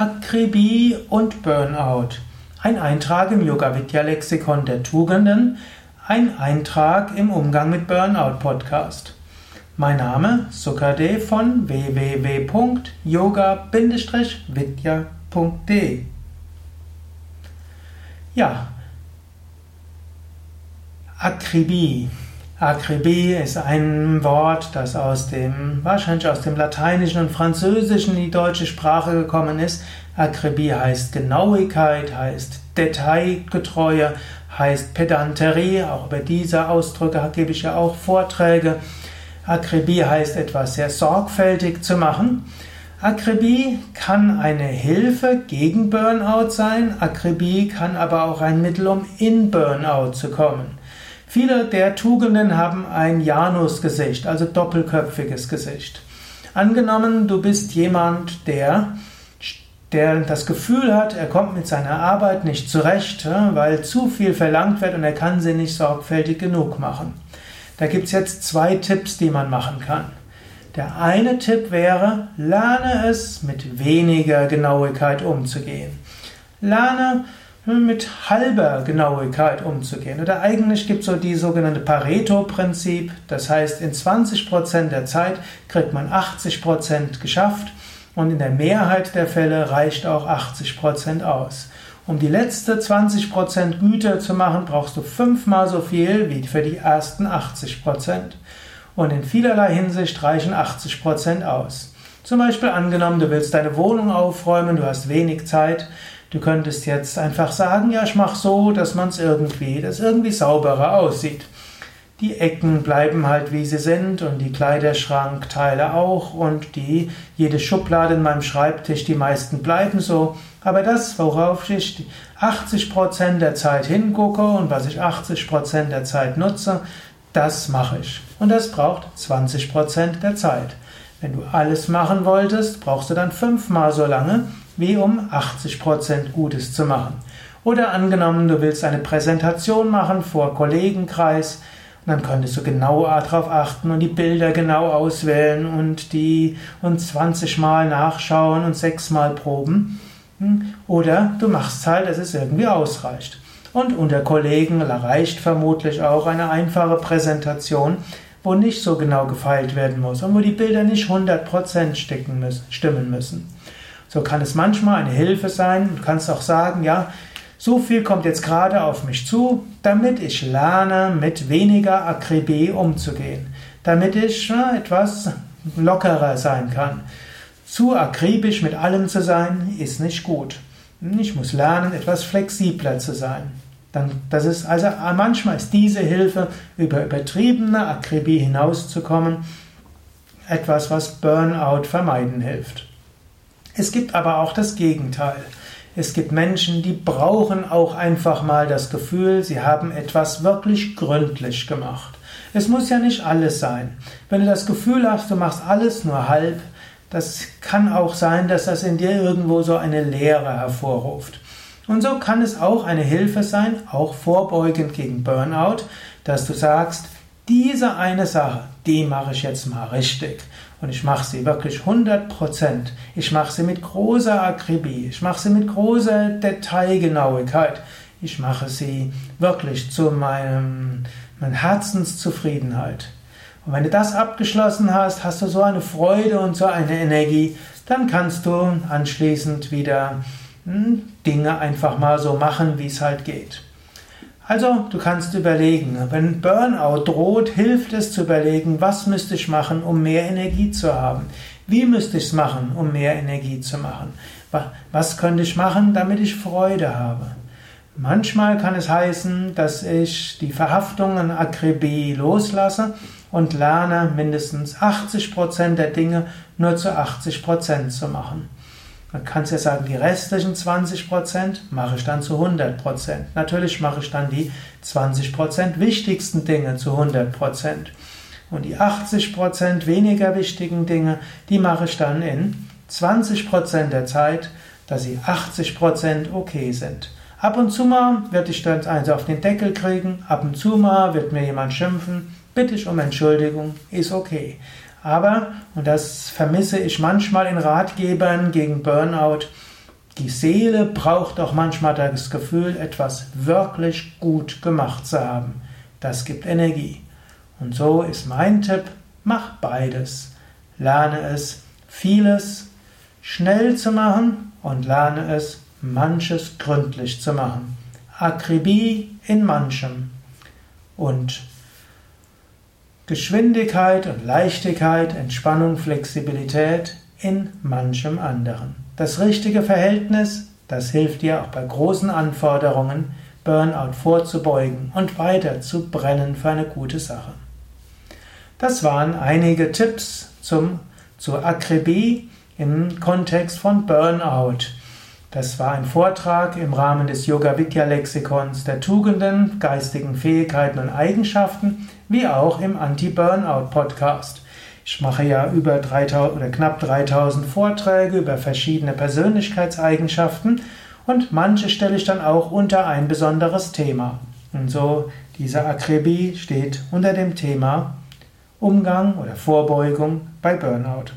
Akribie und Burnout. Ein Eintrag im Yoga Vidya Lexikon der Tugenden, ein Eintrag im Umgang mit Burnout Podcast. Mein Name Sukade von www.yoga-vidya.de Ja, Akribie. Akribie ist ein Wort, das aus dem, wahrscheinlich aus dem Lateinischen und Französischen in die deutsche Sprache gekommen ist. Akribie heißt Genauigkeit, heißt Detailgetreue, heißt Pedanterie. Auch über diese Ausdrücke gebe ich ja auch Vorträge. Akribie heißt etwas sehr sorgfältig zu machen. Akribie kann eine Hilfe gegen Burnout sein. Akribie kann aber auch ein Mittel, um in Burnout zu kommen. Viele der Tugenden haben ein Janusgesicht, also doppelköpfiges Gesicht. Angenommen, du bist jemand, der, der das Gefühl hat, er kommt mit seiner Arbeit nicht zurecht, weil zu viel verlangt wird und er kann sie nicht sorgfältig genug machen. Da gibt es jetzt zwei Tipps, die man machen kann. Der eine Tipp wäre, lerne es mit weniger Genauigkeit umzugehen. Lerne mit halber Genauigkeit umzugehen. Oder eigentlich gibt es so die sogenannte Pareto-Prinzip. Das heißt, in 20% der Zeit kriegt man 80% geschafft und in der Mehrheit der Fälle reicht auch 80% aus. Um die letzte 20% Güte zu machen, brauchst du fünfmal so viel wie für die ersten 80%. Und in vielerlei Hinsicht reichen 80% aus. Zum Beispiel angenommen, du willst deine Wohnung aufräumen, du hast wenig Zeit, Du könntest jetzt einfach sagen, ja, ich mache so, dass man es irgendwie, dass irgendwie sauberer aussieht. Die Ecken bleiben halt wie sie sind und die Kleiderschrankteile auch und die jede Schublade in meinem Schreibtisch, die meisten bleiben so. Aber das, worauf ich 80% der Zeit hingucke und was ich 80% der Zeit nutze, das mache ich. Und das braucht 20% der Zeit. Wenn du alles machen wolltest, brauchst du dann fünfmal so lange, wie um 80% Gutes zu machen. Oder angenommen, du willst eine Präsentation machen vor Kollegenkreis, dann könntest du genau darauf achten und die Bilder genau auswählen und die und 20 Mal nachschauen und 6 Mal proben. Hm? Oder du machst halt, dass es irgendwie ausreicht. Und unter Kollegen reicht vermutlich auch eine einfache Präsentation, wo nicht so genau gefeilt werden muss und wo die Bilder nicht 100% stimmen müssen. So kann es manchmal eine Hilfe sein. Du kannst auch sagen, ja, so viel kommt jetzt gerade auf mich zu, damit ich lerne, mit weniger Akribie umzugehen, damit ich ja, etwas lockerer sein kann. Zu akribisch mit allem zu sein, ist nicht gut. Ich muss lernen, etwas flexibler zu sein. Dann, das ist also manchmal ist diese Hilfe, über übertriebene Akribie hinauszukommen, etwas, was Burnout vermeiden hilft. Es gibt aber auch das Gegenteil. Es gibt Menschen, die brauchen auch einfach mal das Gefühl, sie haben etwas wirklich gründlich gemacht. Es muss ja nicht alles sein. Wenn du das Gefühl hast, du machst alles nur halb, das kann auch sein, dass das in dir irgendwo so eine Leere hervorruft. Und so kann es auch eine Hilfe sein, auch vorbeugend gegen Burnout, dass du sagst, diese eine Sache, die mache ich jetzt mal richtig. Und ich mache sie wirklich 100 Prozent. Ich mache sie mit großer Akribie. Ich mache sie mit großer Detailgenauigkeit. Ich mache sie wirklich zu meinem, meiner Herzenszufriedenheit. Und wenn du das abgeschlossen hast, hast du so eine Freude und so eine Energie, dann kannst du anschließend wieder hm, Dinge einfach mal so machen, wie es halt geht. Also, du kannst überlegen, wenn Burnout droht, hilft es zu überlegen, was müsste ich machen, um mehr Energie zu haben? Wie müsste ich es machen, um mehr Energie zu machen? Was könnte ich machen, damit ich Freude habe? Manchmal kann es heißen, dass ich die Verhaftung an Akribie loslasse und lerne, mindestens 80% der Dinge nur zu 80% zu machen. Man kann ja sagen, die restlichen 20% mache ich dann zu 100%. Natürlich mache ich dann die 20% wichtigsten Dinge zu 100%. Und die 80% weniger wichtigen Dinge, die mache ich dann in 20% der Zeit, dass sie 80% okay sind. Ab und zu mal werde ich dann eins auf den Deckel kriegen, ab und zu mal wird mir jemand schimpfen, bitte ich um Entschuldigung, ist okay. Aber, und das vermisse ich manchmal in Ratgebern gegen Burnout, Die Seele braucht auch manchmal das Gefühl, etwas wirklich gut gemacht zu haben. Das gibt Energie. Und so ist mein Tipp, mach beides. Lerne es, vieles schnell zu machen und lerne es, manches gründlich zu machen. Akribie in manchem und Geschwindigkeit und Leichtigkeit, Entspannung, Flexibilität in manchem anderen. Das richtige Verhältnis, das hilft dir auch bei großen Anforderungen, Burnout vorzubeugen und weiter zu brennen für eine gute Sache. Das waren einige Tipps zum, zur Akribie im Kontext von Burnout. Das war ein Vortrag im Rahmen des Yoga Vidya Lexikons der Tugenden, geistigen Fähigkeiten und Eigenschaften, wie auch im Anti-Burnout Podcast. Ich mache ja über 3000 oder knapp 3000 Vorträge über verschiedene Persönlichkeitseigenschaften und manche stelle ich dann auch unter ein besonderes Thema. Und so diese Akribie steht unter dem Thema Umgang oder Vorbeugung bei Burnout.